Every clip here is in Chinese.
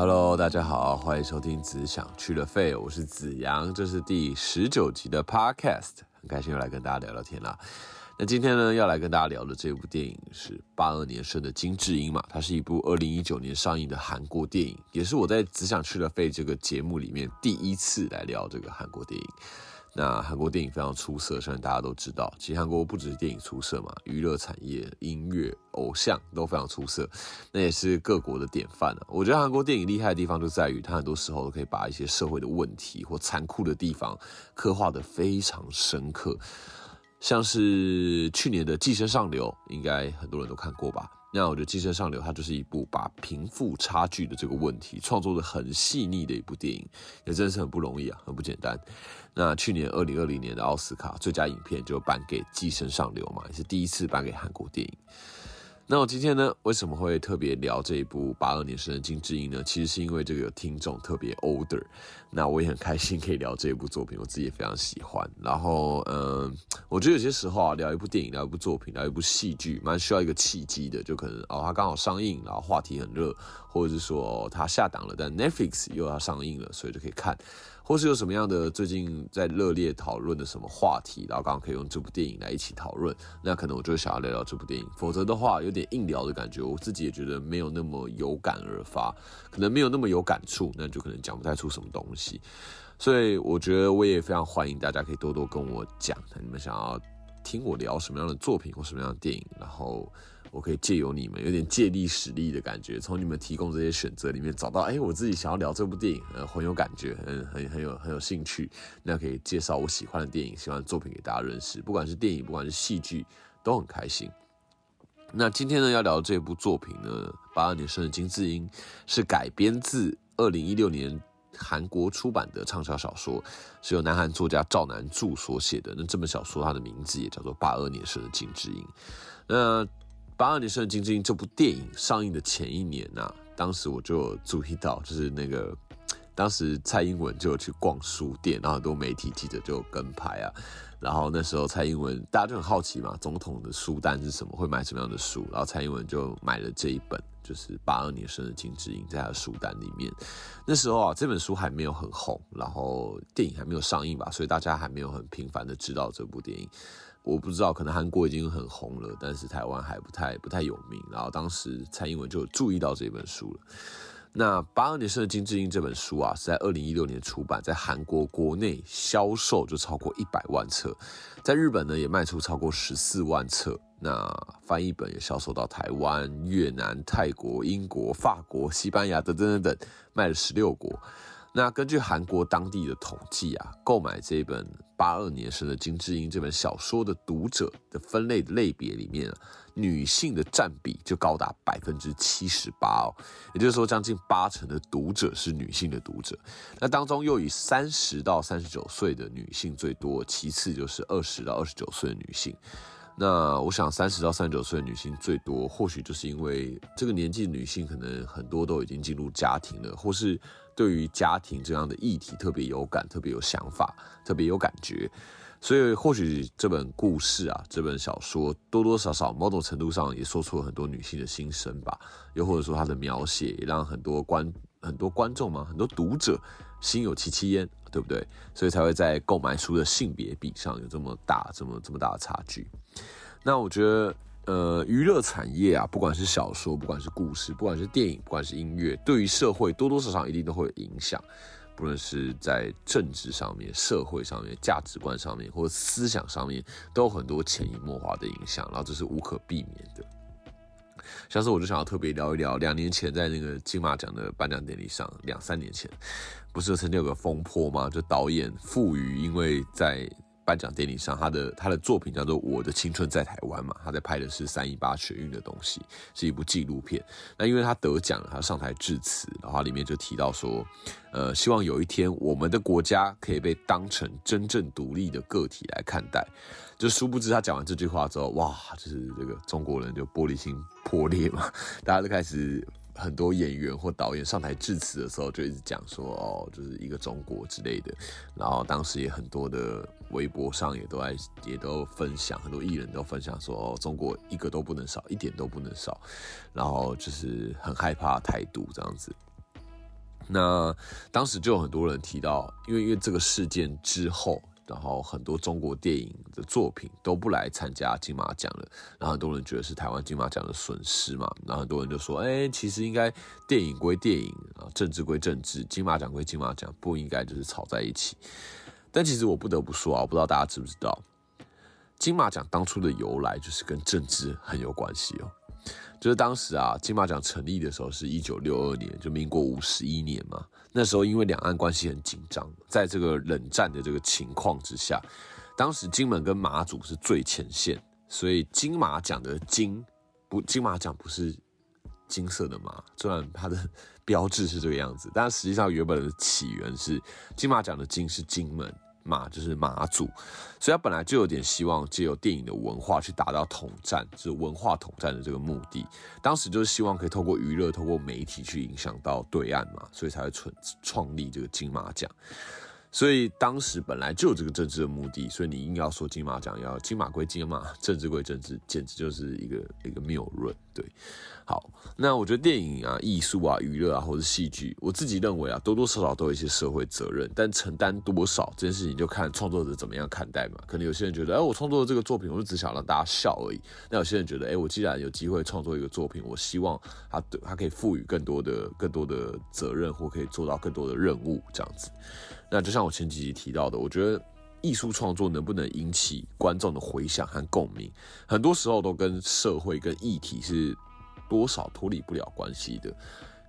Hello，大家好，欢迎收听《只想去了废》，我是子阳，这是第十九集的 Podcast，很开心又来跟大家聊聊天啦。那今天呢，要来跟大家聊的这部电影是八二年生的金智英嘛，它是一部二零一九年上映的韩国电影，也是我在《只想去了废》这个节目里面第一次来聊这个韩国电影。那韩国电影非常出色，相信大家都知道。其实韩国不只是电影出色嘛，娱乐产业、音乐、偶像都非常出色，那也是各国的典范啊。我觉得韩国电影厉害的地方就在于，它很多时候都可以把一些社会的问题或残酷的地方刻画的非常深刻。像是去年的《寄生上流》，应该很多人都看过吧？那我觉得《寄生上流》它就是一部把贫富差距的这个问题创作的很细腻的一部电影，也真是很不容易啊，很不简单。那去年二零二零年的奥斯卡最佳影片就颁给《寄生上流》嘛，也是第一次颁给韩国电影。那我今天呢，为什么会特别聊这一部八二年生的金智英呢？其实是因为这个听众特别 older，那我也很开心可以聊这一部作品，我自己也非常喜欢。然后，嗯，我觉得有些时候啊，聊一部电影、聊一部作品、聊一部戏剧，蛮需要一个契机的，就可能哦，它刚好上映，然后话题很热，或者是说它下档了，但 Netflix 又要上映了，所以就可以看。或是有什么样的最近在热烈讨论的什么话题，然后刚刚可以用这部电影来一起讨论，那可能我就想要聊聊这部电影。否则的话，有点硬聊的感觉，我自己也觉得没有那么有感而发，可能没有那么有感触，那就可能讲不太出什么东西。所以我觉得我也非常欢迎大家可以多多跟我讲，你们想要听我聊什么样的作品或什么样的电影，然后。我可以借由你们，有点借力使力的感觉，从你们提供这些选择里面找到，哎，我自己想要聊这部电影，呃，很有感觉，很很很有很有兴趣，那可以介绍我喜欢的电影、喜欢的作品给大家认识，不管是电影，不管是戏剧，都很开心。那今天呢，要聊这部作品呢，八二年生的金智英，是改编自二零一六年韩国出版的畅销小说，是由南韩作家赵南柱所写的。那这本小说它的名字也叫做《八二年生的金智英》。那八二年生的金智英这部电影上映的前一年呐，当时我就注意到，就是那个当时蔡英文就有去逛书店，然后很多媒体记者就跟拍啊，然后那时候蔡英文大家就很好奇嘛，总统的书单是什么，会买什么样的书，然后蔡英文就买了这一本，就是八二年生的金智英，在他的书单里面。那时候啊，这本书还没有很红，然后电影还没有上映吧，所以大家还没有很频繁的知道这部电影。我不知道，可能韩国已经很红了，但是台湾还不太不太有名。然后当时蔡英文就注意到这本书了。那八二年生的金智英这本书啊，是在二零一六年出版，在韩国国内销售就超过一百万册，在日本呢也卖出超过十四万册。那翻译本也销售到台湾、越南、泰国、英国、法国、西班牙等等等等，卖了十六国。那根据韩国当地的统计啊，购买这本八二年生的金智英这本小说的读者的分类类别里面，女性的占比就高达百分之七十八哦，也就是说将近八成的读者是女性的读者。那当中又以三十到三十九岁的女性最多，其次就是二十到二十九岁的女性。那我想，三十到三十九岁的女性最多，或许就是因为这个年纪女性可能很多都已经进入家庭了，或是对于家庭这样的议题特别有感、特别有想法、特别有感觉，所以或许这本故事啊，这本小说多多少少某种程度上也说出了很多女性的心声吧，又或者说她的描写也让很多观很多观众嘛，很多读者心有戚戚焉，对不对？所以才会在购买书的性别比上有这么大、这么这么大的差距。那我觉得，呃，娱乐产业啊，不管是小说，不管是故事，不管是电影，不管是音乐，对于社会多多少少一定都会有影响，不论是在政治上面、社会上面、价值观上面，或思想上面，都有很多潜移默化的影响，然后这是无可避免的。像是我就想要特别聊一聊，两年前在那个金马奖的颁奖典礼上，两三年前，不是曾经有个风波吗？就导演傅予因为在颁奖典礼上，他的他的作品叫做《我的青春在台湾》嘛，他在拍的是三一八学运的东西，是一部纪录片。那因为他得奖了，他上台致辞，然后里面就提到说，呃，希望有一天我们的国家可以被当成真正独立的个体来看待。就殊不知他讲完这句话之后，哇，就是这个中国人就玻璃心破裂嘛，大家都开始。很多演员或导演上台致辞的时候，就一直讲说哦，就是一个中国之类的。然后当时也很多的微博上也都在也都分享，很多艺人都分享说哦，中国一个都不能少，一点都不能少。然后就是很害怕台独这样子。那当时就有很多人提到，因为因为这个事件之后，然后很多中国电影的作品都不来参加金马奖了，然后很多人觉得是台湾金马奖的损失嘛，然后很多人就说，哎，其实应该电影归电影啊，政治归政治，金马奖归金马奖，不应该就是吵在一起。但其实我不得不说啊，我不知道大家知不知道，金马奖当初的由来就是跟政治很有关系哦。就是当时啊，金马奖成立的时候是一九六二年，就民国五十一年嘛。那时候因为两岸关系很紧张，在这个冷战的这个情况之下，当时金门跟马祖是最前线，所以金马奖的金不，金马奖不是金色的马，虽然它的 标志是这个样子，但实际上原本的起源是金马奖的金是金门。马就是马祖，所以他本来就有点希望借由电影的文化去达到统战，就是文化统战的这个目的。当时就是希望可以透过娱乐、透过媒体去影响到对岸嘛，所以才会创创立这个金马奖。所以当时本来就有这个政治的目的，所以你硬要说金马奖要金马归金马，政治归政治，简直就是一个一个谬论。对，好，那我觉得电影啊、艺术啊、娱乐啊，或者戏剧，我自己认为啊，多多少少都有一些社会责任，但承担多少这件事情就看创作者怎么样看待嘛。可能有些人觉得，哎，我创作的这个作品，我就只想让大家笑而已。那有些人觉得，哎，我既然有机会创作一个作品，我希望他他可以赋予更多的更多的责任，或可以做到更多的任务，这样子。那就像我前几集提到的，我觉得艺术创作能不能引起观众的回响和共鸣，很多时候都跟社会跟议题是多少脱离不了关系的。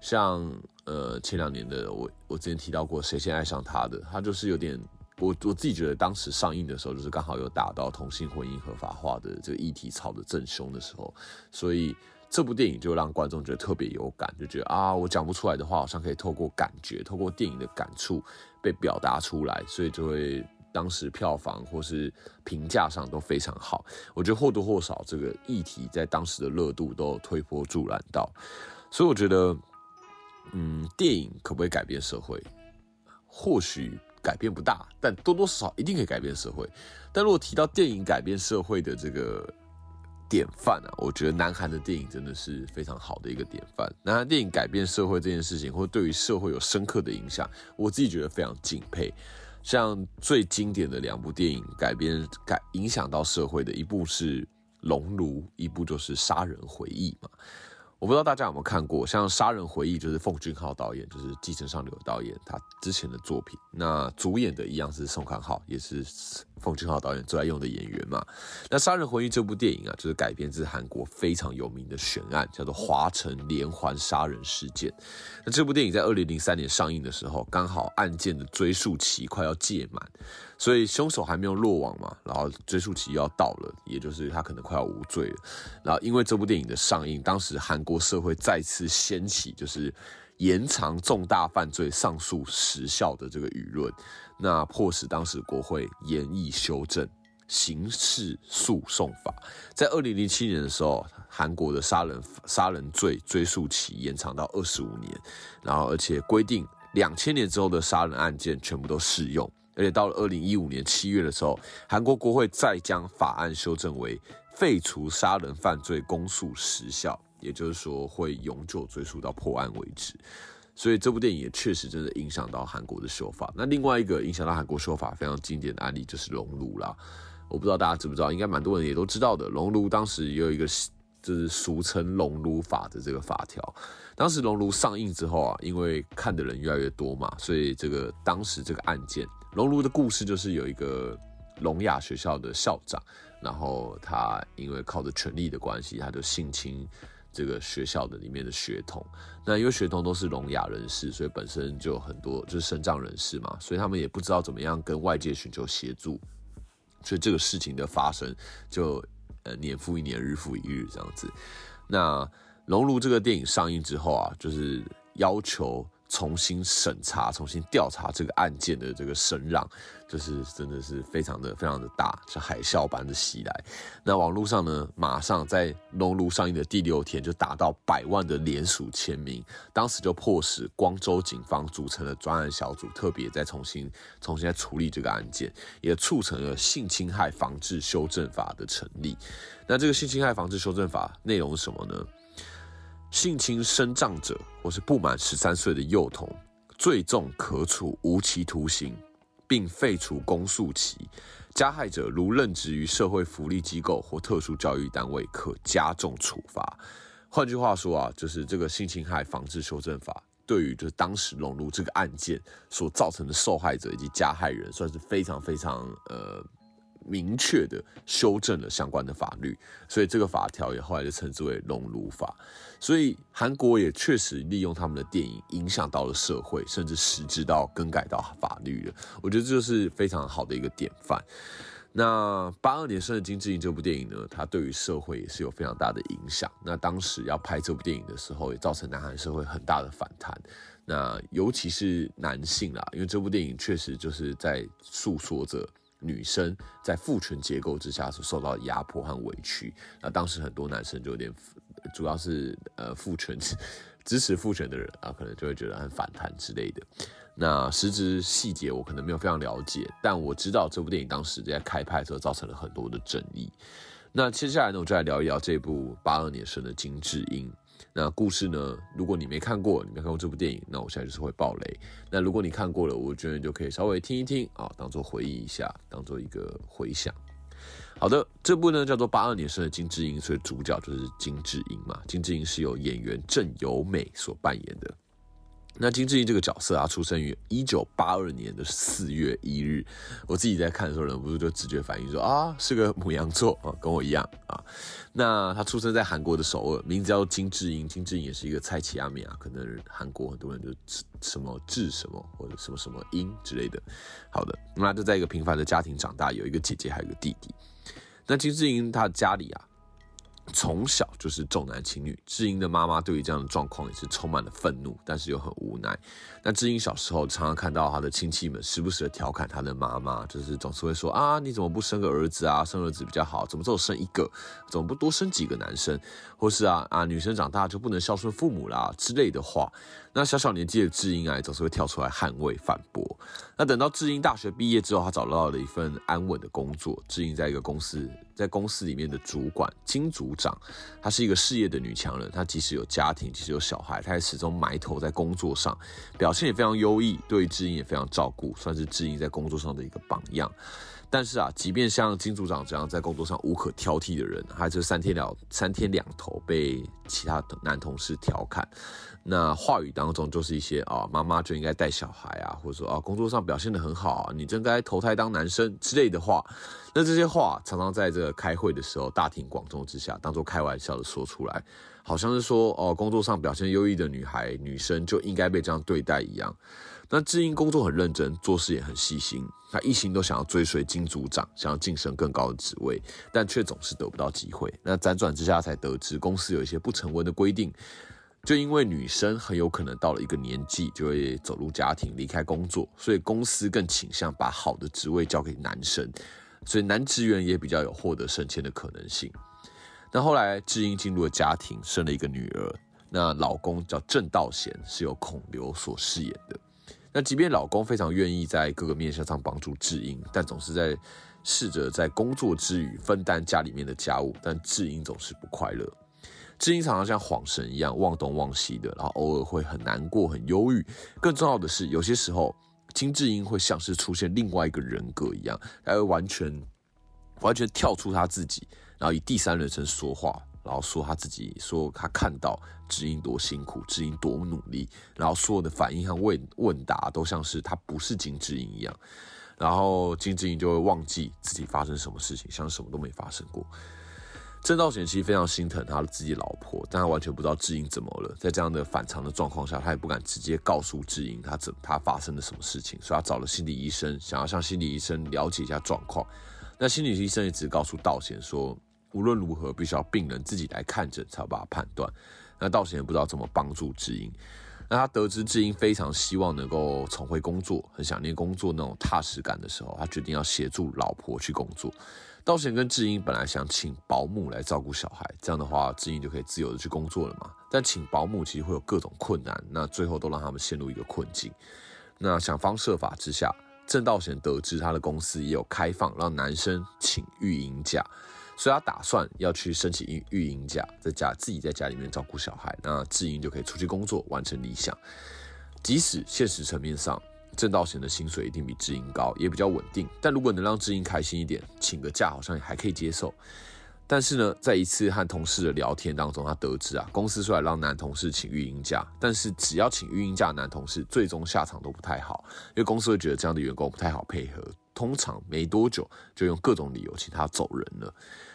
像呃前两年的我我之前提到过《谁先爱上他》的，他就是有点我我自己觉得当时上映的时候，就是刚好有打到同性婚姻合法化的这个议题吵得正凶的时候，所以。这部电影就让观众觉得特别有感，就觉得啊，我讲不出来的话，好像可以透过感觉，透过电影的感触被表达出来，所以就会当时票房或是评价上都非常好。我觉得或多或少这个议题在当时的热度都推波助澜到，所以我觉得，嗯，电影可不可以改变社会？或许改变不大，但多多少少一定可以改变社会。但如果提到电影改变社会的这个，典范啊！我觉得南韩的电影真的是非常好的一个典范。南韩电影改变社会这件事情，或对于社会有深刻的影响，我自己觉得非常敬佩。像最经典的两部电影改编改影响到社会的一部是《熔炉》，一部就是《杀人回忆》嘛。我不知道大家有没有看过，像《杀人回忆》就是奉俊昊导演，就是《继承上流》导演他之前的作品。那主演的一样是宋康昊，也是奉俊昊导演最爱用的演员嘛。那《杀人回忆》这部电影啊，就是改编自韩国非常有名的悬案，叫做华城连环杀人事件。那这部电影在二零零三年上映的时候，刚好案件的追诉期快要届满。所以凶手还没有落网嘛，然后追诉期要到了，也就是他可能快要无罪了。然后因为这部电影的上映，当时韩国社会再次掀起就是延长重大犯罪上诉时效的这个舆论，那迫使当时国会严议修正刑事诉讼法，在二零零七年的时候，韩国的杀人杀人罪追诉期延长到二十五年，然后而且规定两千年之后的杀人案件全部都适用。而且到了二零一五年七月的时候，韩国国会再将法案修正为废除杀人犯罪公诉时效，也就是说会永久追溯到破案为止。所以这部电影也确实真的影响到韩国的修法。那另外一个影响到韩国修法非常经典的案例就是《熔炉》啦。我不知道大家知不知道，应该蛮多人也都知道的。《熔炉》当时也有一个就是俗称“熔炉法”的这个法条。当时《熔炉》上映之后啊，因为看的人越来越多嘛，所以这个当时这个案件。熔炉的故事就是有一个聋哑学校的校长，然后他因为靠着权力的关系，他就性侵这个学校的里面的学童。那因为学童都是聋哑人士，所以本身就很多就是身障人士嘛，所以他们也不知道怎么样跟外界寻求协助，所以这个事情的发生就呃年复一年，日复一日这样子。那熔炉这个电影上映之后啊，就是要求。重新审查、重新调查这个案件的这个声浪，就是真的是非常的、非常的大，像海啸般的袭来。那网络上呢，马上在《熔炉》上映的第六天就达到百万的联署签名，当时就迫使光州警方组成了专案小组，特别再重新、重新再处理这个案件，也促成了性侵害防治修正法的成立。那这个性侵害防治修正法内容是什么呢？性侵生障者或是不满十三岁的幼童，最重可处无期徒刑，并废除公诉期。加害者如任职于社会福利机构或特殊教育单位，可加重处罚。换句话说啊，就是这个性侵害防治修正法，对于就是当时融入这个案件所造成的受害者以及加害人，算是非常非常呃明确的修正了相关的法律。所以这个法条也后来就称之为龙如法。所以韩国也确实利用他们的电影影响到了社会，甚至实质到更改到法律了。我觉得这就是非常好的一个典范。那八二年生的金智英这部电影呢，它对于社会也是有非常大的影响。那当时要拍这部电影的时候，也造成南韩社会很大的反弹。那尤其是男性啦，因为这部电影确实就是在诉说着女生在父权结构之下所受到的压迫和委屈。那当时很多男生就有点，主要是呃父权支持父权的人啊，可能就会觉得很反弹之类的。那实质细节我可能没有非常了解，但我知道这部电影当时在开拍的时候造成了很多的争议。那接下来呢，我就来聊一聊这部八二年生的金智英。那故事呢，如果你没看过，你没看过这部电影，那我现在就是会爆雷。那如果你看过了，我觉得你就可以稍微听一听啊，当做回忆一下，当做一个回想。好的，这部呢叫做八二年生的金智英，所以主角就是金智英嘛。金智英是由演员郑有美所扮演的。那金智英这个角色啊，出生于一九八二年的四月一日。我自己在看的时候，忍不住就直觉反应说啊，是个母羊座啊，跟我一样啊。那他出生在韩国的首尔，名字叫金智英。金智英也是一个蔡奇亚米啊，可能韩国很多人就什么智什么或者什么什么英之类的。好的，那就在一个平凡的家庭长大，有一个姐姐，还有一个弟弟。那金智英她家里啊。从小就是重男轻女，智英的妈妈对于这样的状况也是充满了愤怒，但是又很无奈。那智英小时候常常看到她的亲戚们时不时的调侃她的妈妈，就是总是会说啊，你怎么不生个儿子啊？生儿子比较好，怎么只有生一个？怎么不多生几个男生？或是啊啊，女生长大就不能孝顺父母啦之类的话。那小小年纪的智英啊，总是会跳出来捍卫反驳。那等到智英大学毕业之后，她找到了一份安稳的工作。智英在一个公司，在公司里面的主管金组长，她是一个事业的女强人。她即使有家庭，即使有小孩，她也始终埋头在工作上，表现也非常优异，对智英也非常照顾，算是智英在工作上的一个榜样。但是啊，即便像金组长这样在工作上无可挑剔的人，还是三天两三天两头被其他男同事调侃。那话语当中就是一些啊，妈妈就应该带小孩啊，或者说啊，工作上表现得很好啊，你真该投胎当男生之类的话。那这些话常常在这个开会的时候大庭广众之下，当做开玩笑的说出来，好像是说哦，工作上表现优异的女孩、女生就应该被这样对待一样。那智英工作很认真，做事也很细心，她一心都想要追随金组长，想要晋升更高的职位，但却总是得不到机会。那辗转之下才得知公司有一些不成文的规定。就因为女生很有可能到了一个年纪就会走入家庭、离开工作，所以公司更倾向把好的职位交给男生，所以男职员也比较有获得升迁的可能性。那后来智英进入了家庭，生了一个女儿，那老公叫郑道贤，是由孔刘所饰演的。那即便老公非常愿意在各个面向上帮助智英，但总是在试着在工作之余分担家里面的家务，但智英总是不快乐。智英常常像恍神一样忘东忘西的，然后偶尔会很难过、很忧郁。更重要的是，有些时候金智英会像是出现另外一个人格一样，他会完全、完全跳出他自己，然后以第三人称说话，然后说他自己说他看到智英多辛苦，智英多努力，然后所有的反应和问问答都像是他不是金智英一样，然后金智英就会忘记自己发生什么事情，像什么都没发生过。郑道贤其实非常心疼他自己老婆，但他完全不知道智英怎么了。在这样的反常的状况下，他也不敢直接告诉智英他怎他发生了什么事情，所以他找了心理医生，想要向心理医生了解一下状况。那心理医生也只告诉道贤说，无论如何必须要病人自己来看诊才有办法判断。那道贤也不知道怎么帮助智英。那他得知智英非常希望能够重回工作，很想念工作那种踏实感的时候，他决定要协助老婆去工作。道贤跟智英本来想请保姆来照顾小孩，这样的话智英就可以自由的去工作了嘛。但请保姆其实会。有各种困难，那最后都让他们陷入一个困境。那想方设法之下，郑道贤得知他的公司也有开放让男生请育婴假，所以他打算要去申请育育婴假，在家自己在家里面照顾小孩，那智英就可以出去工作，完成理想。即使现实层面上，郑道贤的薪水一定比智英高，也比较稳定，但如果能让智英开心一点，请个假好像也还可以接受。但是呢，在一次和同事的聊天当中，他得知啊，公司虽然让男同事请育婴假，但是只要请育婴假，男同事最终下场都不太好，因为公司会觉得这样的员工不太好配合，通常没多久就用各种理由请他走人了。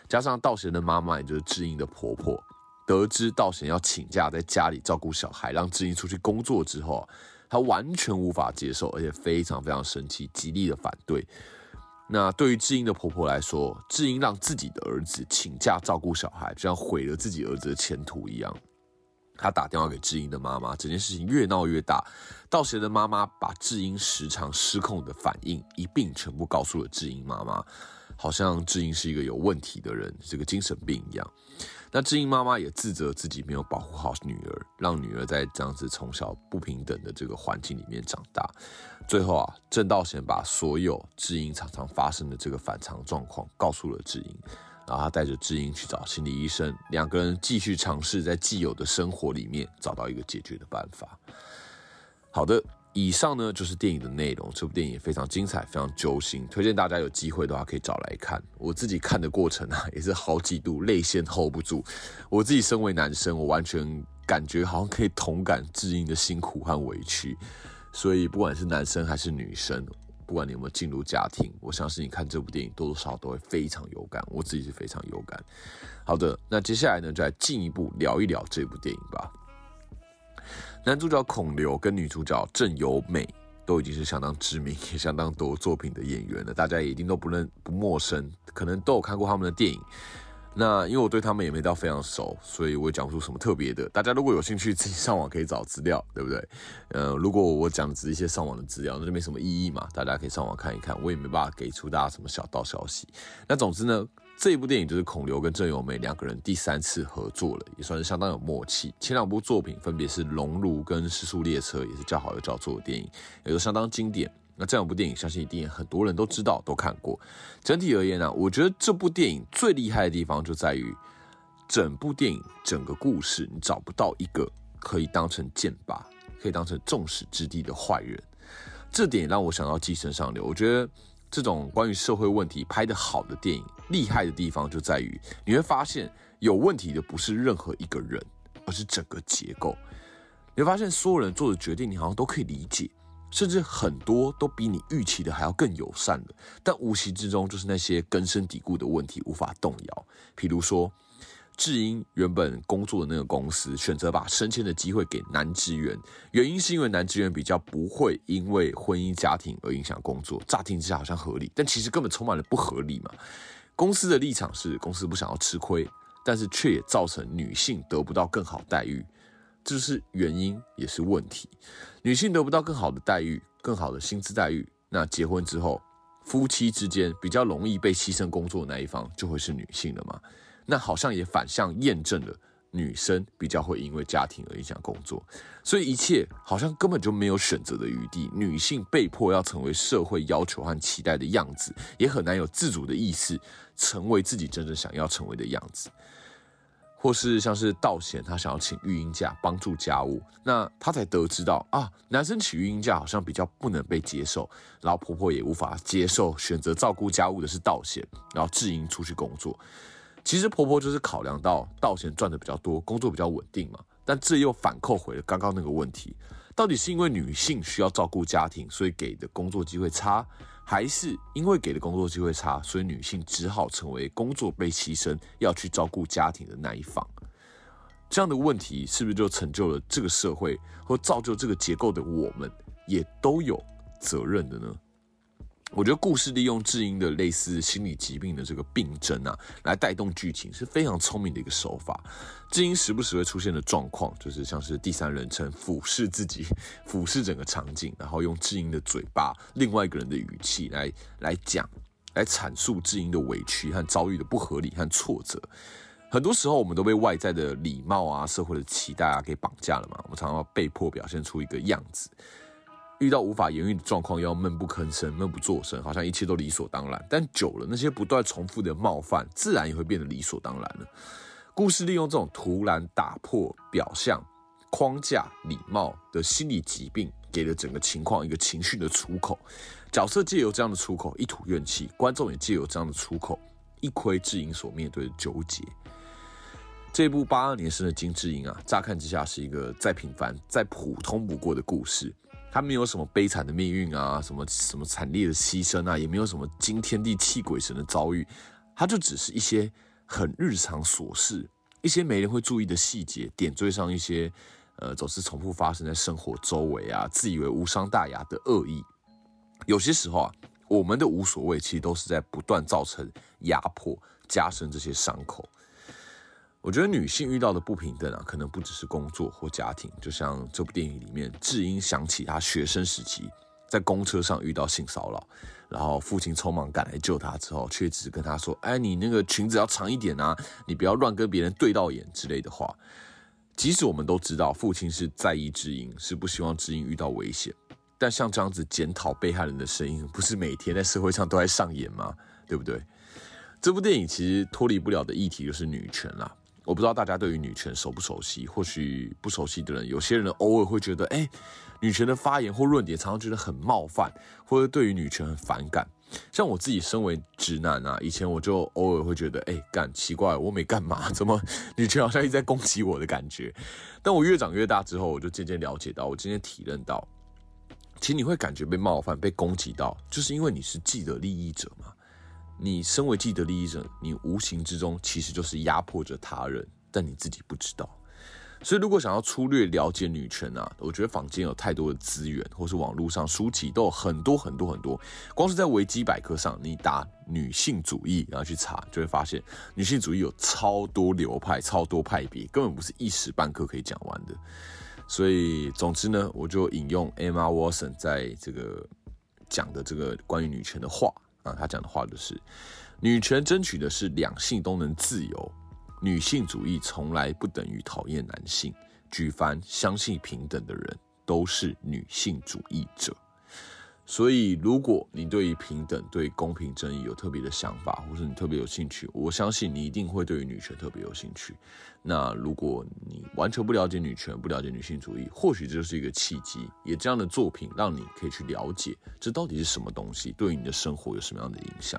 加上道贤的妈妈，也就是智英的婆婆，得知道贤要请假在家里照顾小孩，让智英出去工作之后，她完全无法接受，而且非常非常生气，极力的反对。那对于智英的婆婆来说，智英让自己的儿子请假照顾小孩，就像毁了自己儿子的前途一样。她打电话给智英的妈妈，整件事情越闹越大。道贤的妈妈把智英时常失控的反应一并全部告诉了智英妈妈，好像智英是一个有问题的人，是个精神病一样。那智英妈妈也自责自己没有保护好女儿，让女儿在这样子从小不平等的这个环境里面长大。最后啊，郑道贤把所有智英常常发生的这个反常状况告诉了智英，然后他带着智英去找心理医生，两个人继续尝试在既有的生活里面找到一个解决的办法。好的。以上呢就是电影的内容，这部电影非常精彩，非常揪心，推荐大家有机会的话可以找来看。我自己看的过程啊，也是好几度泪腺 hold 不住。我自己身为男生，我完全感觉好像可以同感智英的辛苦和委屈。所以不管是男生还是女生，不管你有没有进入家庭，我相信你看这部电影多多少少都会非常有感。我自己是非常有感。好的，那接下来呢，就来进一步聊一聊这部电影吧。男主角孔刘跟女主角郑由美都已经是相当知名、也相当多作品的演员了，大家也一定都不认不陌生，可能都有看过他们的电影。那因为我对他们也没到非常熟，所以我讲不出什么特别的。大家如果有兴趣，自己上网可以找资料，对不对？呃，如果我讲的只是一些上网的资料，那就没什么意义嘛。大家可以上网看一看，我也没办法给出大家什么小道消息。那总之呢。这一部电影就是孔刘跟郑有美两个人第三次合作了，也算是相当有默契。前两部作品分别是《熔炉》跟《失速列车》，也是较好又叫座的电影，也都相当经典。那这两部电影，相信一定很多人都知道、都看过。整体而言呢，我觉得这部电影最厉害的地方就在于，整部电影整个故事，你找不到一个可以当成剑拔、可以当成众矢之的的坏人。这点让我想到《寄生上流》，我觉得。这种关于社会问题拍得好的电影，厉害的地方就在于你会发现有问题的不是任何一个人，而是整个结构。你会发现所有人做的决定，你好像都可以理解，甚至很多都比你预期的还要更友善的。但无形之中，就是那些根深蒂固的问题无法动摇。譬如说。智英原本工作的那个公司选择把升迁的机会给男职员，原因是因为男职员比较不会因为婚姻家庭而影响工作。乍听之下好像合理，但其实根本充满了不合理嘛。公司的立场是公司不想要吃亏，但是却也造成女性得不到更好待遇，这是原因也是问题。女性得不到更好的待遇、更好的薪资待遇，那结婚之后，夫妻之间比较容易被牺牲工作的那一方就会是女性了嘛？那好像也反向验证了女生比较会因为家庭而影响工作，所以一切好像根本就没有选择的余地。女性被迫要成为社会要求和期待的样子，也很难有自主的意识，成为自己真正想要成为的样子。或是像是道贤，他想要请育婴假帮助家务，那他才得知到啊，男生请育婴假好像比较不能被接受，然后婆婆也无法接受选择照顾家务的是道贤，然后智英出去工作。其实婆婆就是考量到道贤赚的比较多，工作比较稳定嘛，但这又反扣回了刚刚那个问题：到底是因为女性需要照顾家庭，所以给的工作机会差，还是因为给的工作机会差，所以女性只好成为工作被牺牲要去照顾家庭的那一方？这样的问题是不是就成就了这个社会，或造就这个结构的我们，也都有责任的呢？我觉得故事利用智英的类似心理疾病的这个病症啊，来带动剧情是非常聪明的一个手法。智英时不时会出现的状况，就是像是第三人称俯视自己，俯视整个场景，然后用智英的嘴巴，另外一个人的语气来来讲，来阐述智英的委屈和遭遇的不合理和挫折。很多时候，我们都被外在的礼貌啊、社会的期待啊给绑架了嘛，我们常常被迫表现出一个样子。遇到无法言喻的状况，要闷不吭声、闷不作声，好像一切都理所当然。但久了，那些不断重复的冒犯，自然也会变得理所当然了。故事利用这种突然打破表象、框架、礼貌的心理疾病，给了整个情况一个情绪的出口。角色借由这样的出口一吐怨气，观众也借由这样的出口一窥智英所面对的纠结。这部八二年生的金智英啊，乍看之下是一个再平凡、再普通不过的故事。他没有什么悲惨的命运啊，什么什么惨烈的牺牲啊，也没有什么惊天地泣鬼神的遭遇。他就只是一些很日常琐事，一些没人会注意的细节，点缀上一些呃总是重复发生在生活周围啊，自以为无伤大雅的恶意。有些时候啊，我们的无所谓，其实都是在不断造成压迫，加深这些伤口。我觉得女性遇到的不平等啊，可能不只是工作或家庭。就像这部电影里面，智英想起她学生时期在公车上遇到性骚扰，然后父亲匆忙赶来救她之后，却只跟她说：“哎，你那个裙子要长一点啊，你不要乱跟别人对到眼之类的话。”即使我们都知道父亲是在意智英，是不希望智英遇到危险。但像这样子检讨被害人的声音，不是每天在社会上都在上演吗？对不对？这部电影其实脱离不了的议题就是女权啦。我不知道大家对于女权熟不熟悉？或许不熟悉的人，有些人偶尔会觉得，哎，女权的发言或论点常常觉得很冒犯，或者对于女权很反感。像我自己身为直男啊，以前我就偶尔会觉得，哎，干奇怪，我没干嘛，怎么女权好像一直在攻击我的感觉？但我越长越大之后，我就渐渐了解到，我渐渐体认到。其实你会感觉被冒犯、被攻击到，就是因为你是既得利益者嘛。你身为既得利益者，你无形之中其实就是压迫着他人，但你自己不知道。所以，如果想要粗略了解女权啊，我觉得坊间有太多的资源，或是网络上书籍都有很多很多很多。光是在维基百科上，你打女性主义，然后去查，就会发现女性主义有超多流派、超多派别，根本不是一时半刻可以讲完的。所以，总之呢，我就引用 Emma Watson 在这个讲的这个关于女权的话啊，他讲的话就是：女权争取的是两性都能自由，女性主义从来不等于讨厌男性。举凡相信平等的人，都是女性主义者。所以，如果你对于平等、对公平正义有特别的想法，或是你特别有兴趣，我相信你一定会对于女权特别有兴趣。那如果你完全不了解女权、不了解女性主义，或许这就是一个契机，也这样的作品让你可以去了解这到底是什么东西，对于你的生活有什么样的影响。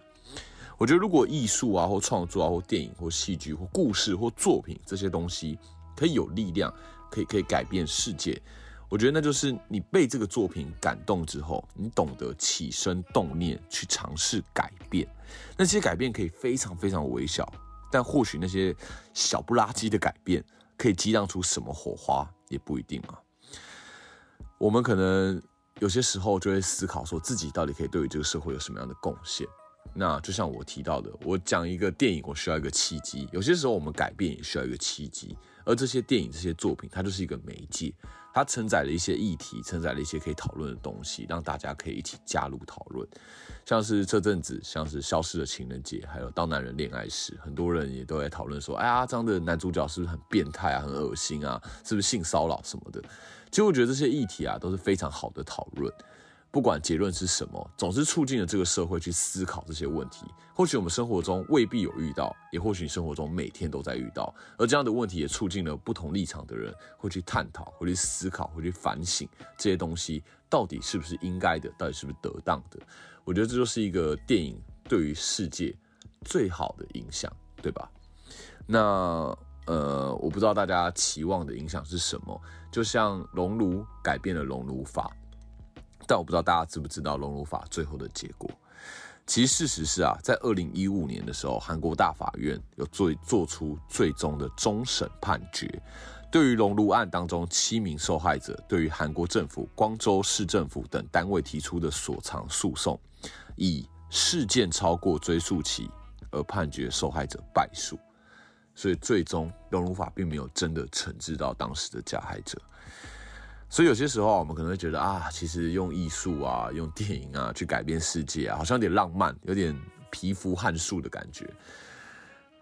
我觉得，如果艺术啊，或创作啊，或电影或戏剧或故事或作品这些东西可以有力量，可以可以改变世界。我觉得那就是你被这个作品感动之后，你懂得起身动念去尝试改变。那些改变可以非常非常微小，但或许那些小不拉几的改变可以激荡出什么火花也不一定啊。我们可能有些时候就会思考，说自己到底可以对于这个社会有什么样的贡献。那就像我提到的，我讲一个电影，我需要一个契机。有些时候我们改变也需要一个契机，而这些电影、这些作品，它就是一个媒介。它承载了一些议题，承载了一些可以讨论的东西，让大家可以一起加入讨论。像是这阵子，像是消失的情人节，还有当男人恋爱时，很多人也都在讨论说：“哎呀，这样的男主角是不是很变态啊，很恶心啊，是不是性骚扰什么的？”其实我觉得这些议题啊，都是非常好的讨论。不管结论是什么，总是促进了这个社会去思考这些问题。或许我们生活中未必有遇到，也或许你生活中每天都在遇到。而这样的问题也促进了不同立场的人会去探讨，会去思考，会去反省这些东西到底是不是应该的，到底是不是得当的。我觉得这就是一个电影对于世界最好的影响，对吧？那呃，我不知道大家期望的影响是什么。就像熔炉改变了熔炉法。但我不知道大家知不知道熔炉法最后的结果。其实事实是啊，在二零一五年的时候，韩国大法院有做做出最终的终审判决，对于熔炉案当中七名受害者，对于韩国政府、光州市政府等单位提出的所偿诉讼，以事件超过追诉期而判决受害者败诉。所以最终熔炉法并没有真的惩治到当时的加害者。所以有些时候，我们可能会觉得啊，其实用艺术啊，用电影啊去改变世界啊，好像有点浪漫，有点皮肤汗术的感觉。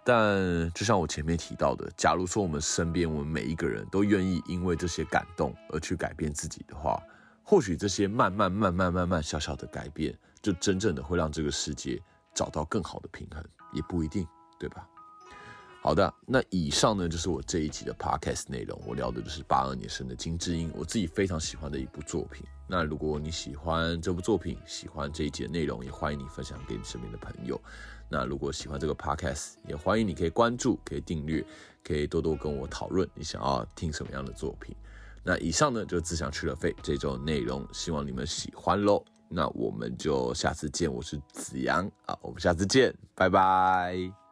但就像我前面提到的，假如说我们身边我们每一个人都愿意因为这些感动而去改变自己的话，或许这些慢慢慢慢慢慢小小的改变，就真正的会让这个世界找到更好的平衡，也不一定，对吧？好的，那以上呢就是我这一集的 podcast 内容。我聊的就是八二年生的金智英，我自己非常喜欢的一部作品。那如果你喜欢这部作品，喜欢这一集的内容，也欢迎你分享给你身边的朋友。那如果喜欢这个 podcast，也欢迎你可以关注，可以订阅，可以多多跟我讨论你想要听什么样的作品。那以上呢就是自想吃了肺这周内容，希望你们喜欢喽。那我们就下次见，我是子阳啊，我们下次见，拜拜。